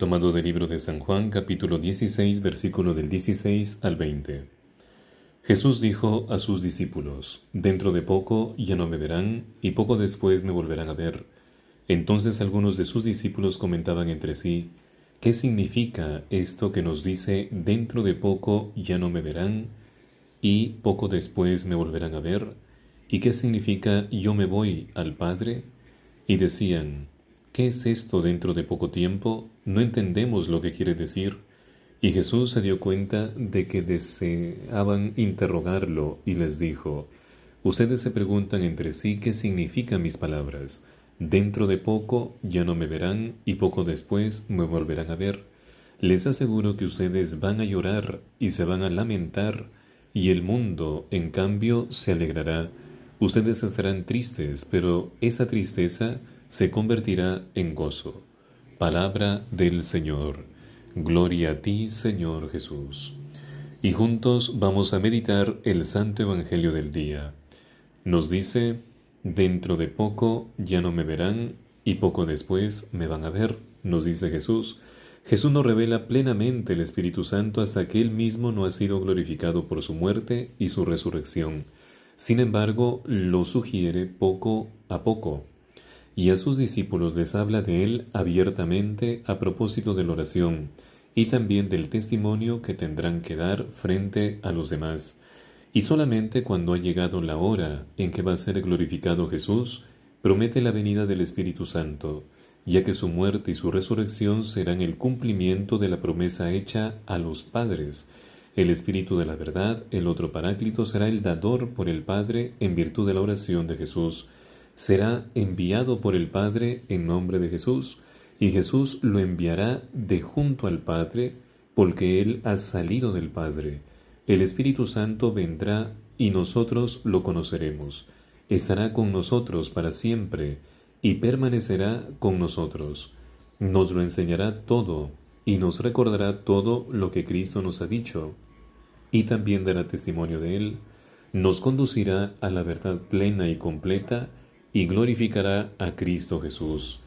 tomado del libro de San Juan capítulo 16, versículo del 16 al 20. Jesús dijo a sus discípulos, Dentro de poco ya no me verán, y poco después me volverán a ver. Entonces algunos de sus discípulos comentaban entre sí, ¿qué significa esto que nos dice, Dentro de poco ya no me verán, y poco después me volverán a ver? ¿Y qué significa yo me voy al Padre? Y decían, ¿Qué es esto dentro de poco tiempo? No entendemos lo que quiere decir. Y Jesús se dio cuenta de que deseaban interrogarlo y les dijo, Ustedes se preguntan entre sí qué significan mis palabras. Dentro de poco ya no me verán y poco después me volverán a ver. Les aseguro que ustedes van a llorar y se van a lamentar y el mundo, en cambio, se alegrará. Ustedes estarán tristes, pero esa tristeza se convertirá en gozo. Palabra del Señor. Gloria a ti, Señor Jesús. Y juntos vamos a meditar el Santo Evangelio del día. Nos dice, dentro de poco ya no me verán y poco después me van a ver, nos dice Jesús. Jesús nos revela plenamente el Espíritu Santo hasta que Él mismo no ha sido glorificado por su muerte y su resurrección. Sin embargo, lo sugiere poco a poco y a sus discípulos les habla de él abiertamente a propósito de la oración y también del testimonio que tendrán que dar frente a los demás. Y solamente cuando ha llegado la hora en que va a ser glorificado Jesús, promete la venida del Espíritu Santo, ya que su muerte y su resurrección serán el cumplimiento de la promesa hecha a los padres. El Espíritu de la verdad, el otro paráclito, será el dador por el Padre en virtud de la oración de Jesús será enviado por el Padre en nombre de Jesús, y Jesús lo enviará de junto al Padre, porque Él ha salido del Padre. El Espíritu Santo vendrá y nosotros lo conoceremos. Estará con nosotros para siempre y permanecerá con nosotros. Nos lo enseñará todo y nos recordará todo lo que Cristo nos ha dicho y también dará testimonio de Él. Nos conducirá a la verdad plena y completa y glorificará a Cristo Jesús.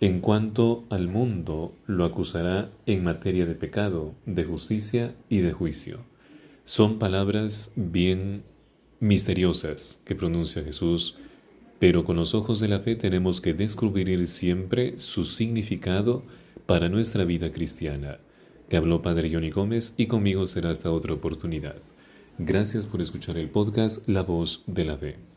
En cuanto al mundo, lo acusará en materia de pecado, de justicia y de juicio. Son palabras bien misteriosas que pronuncia Jesús, pero con los ojos de la fe tenemos que descubrir siempre su significado para nuestra vida cristiana. Te habló Padre Johnny Gómez y conmigo será hasta otra oportunidad. Gracias por escuchar el podcast La Voz de la Fe.